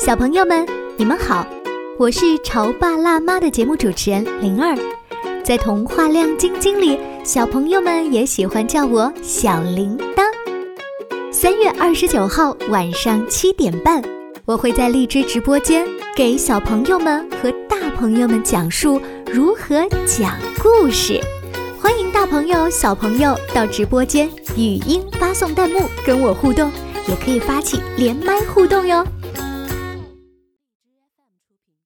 小朋友们，你们好，我是潮爸辣妈的节目主持人灵儿，在童话亮晶晶里，小朋友们也喜欢叫我小铃铛。三月二十九号晚上七点半，我会在荔枝直播间给小朋友们和大朋友们讲述如何讲故事。欢迎大朋友、小朋友到直播间语音发送弹幕跟我互动，也可以发起连麦互动哟。品。